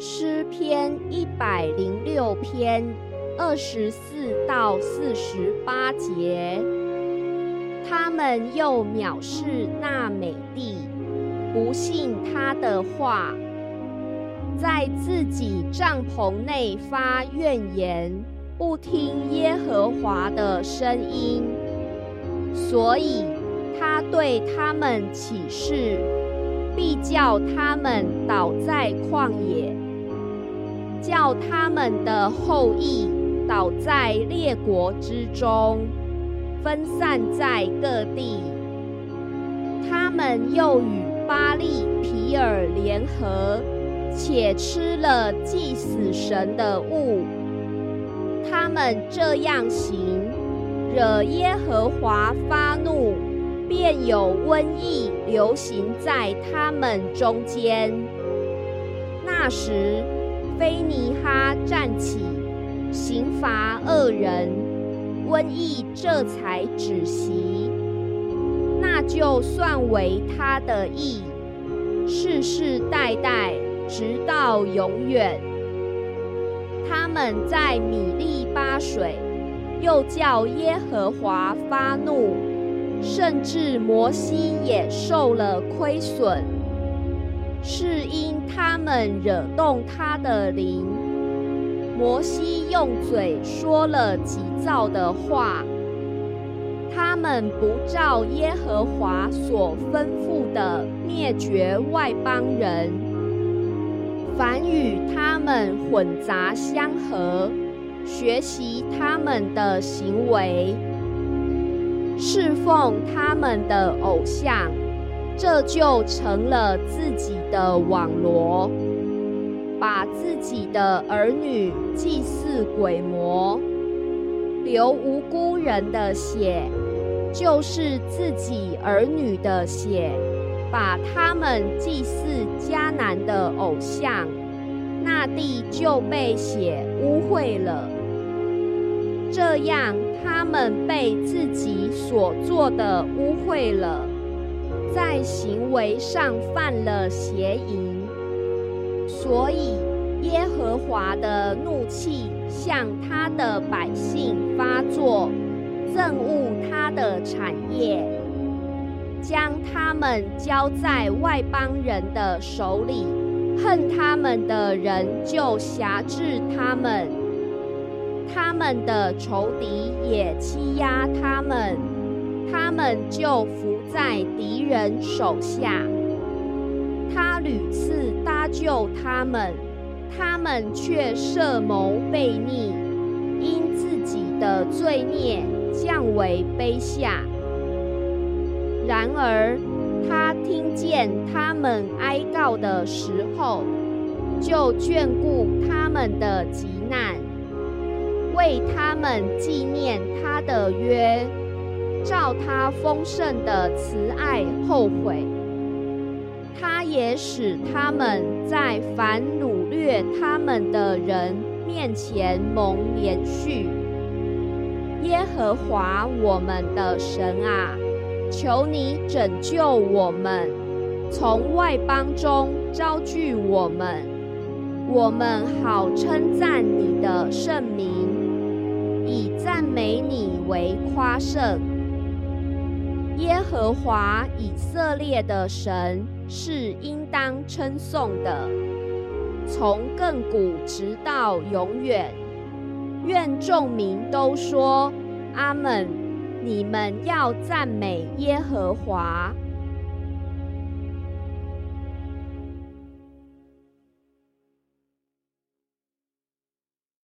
诗篇一百零六篇二十四到四十八节，他们又藐视那美地，不信他的话，在自己帐篷内发怨言，不听耶和华的声音，所以他对他们起誓，必叫他们倒在旷野。叫他们的后裔倒在列国之中，分散在各地。他们又与巴利皮尔联合，且吃了祭死神的物。他们这样行，惹耶和华发怒，便有瘟疫流行在他们中间。那时。菲尼哈站起，刑罚恶人，瘟疫这才止息。那就算为他的义，世世代代，直到永远。他们在米利巴水，又叫耶和华发怒，甚至摩西也受了亏损。是因他们惹动他的灵，摩西用嘴说了急躁的话。他们不照耶和华所吩咐的灭绝外邦人，凡与他们混杂相合，学习他们的行为，侍奉他们的偶像。这就成了自己的网罗，把自己的儿女祭祀鬼魔，流无辜人的血，就是自己儿女的血，把他们祭祀迦南的偶像，那地就被血污秽了。这样，他们被自己所做的污秽了。在行为上犯了邪淫，所以耶和华的怒气向他的百姓发作，憎恶他的产业，将他们交在外邦人的手里，恨他们的人就辖制他们，他们的仇敌也欺压他们，他们就伏。在敌人手下，他屡次搭救他们，他们却设谋悖逆，因自己的罪孽降为卑下。然而，他听见他们哀告的时候，就眷顾他们的急难，为他们纪念他的约。照他丰盛的慈爱后悔，他也使他们在凡掳掠他们的人面前蒙连续。耶和华我们的神啊，求你拯救我们，从外邦中招聚我们，我们好称赞你的圣名，以赞美你为夸胜。耶和华以色列的神是应当称颂的，从亘古直到永远。愿众民都说阿门。你们要赞美耶和华。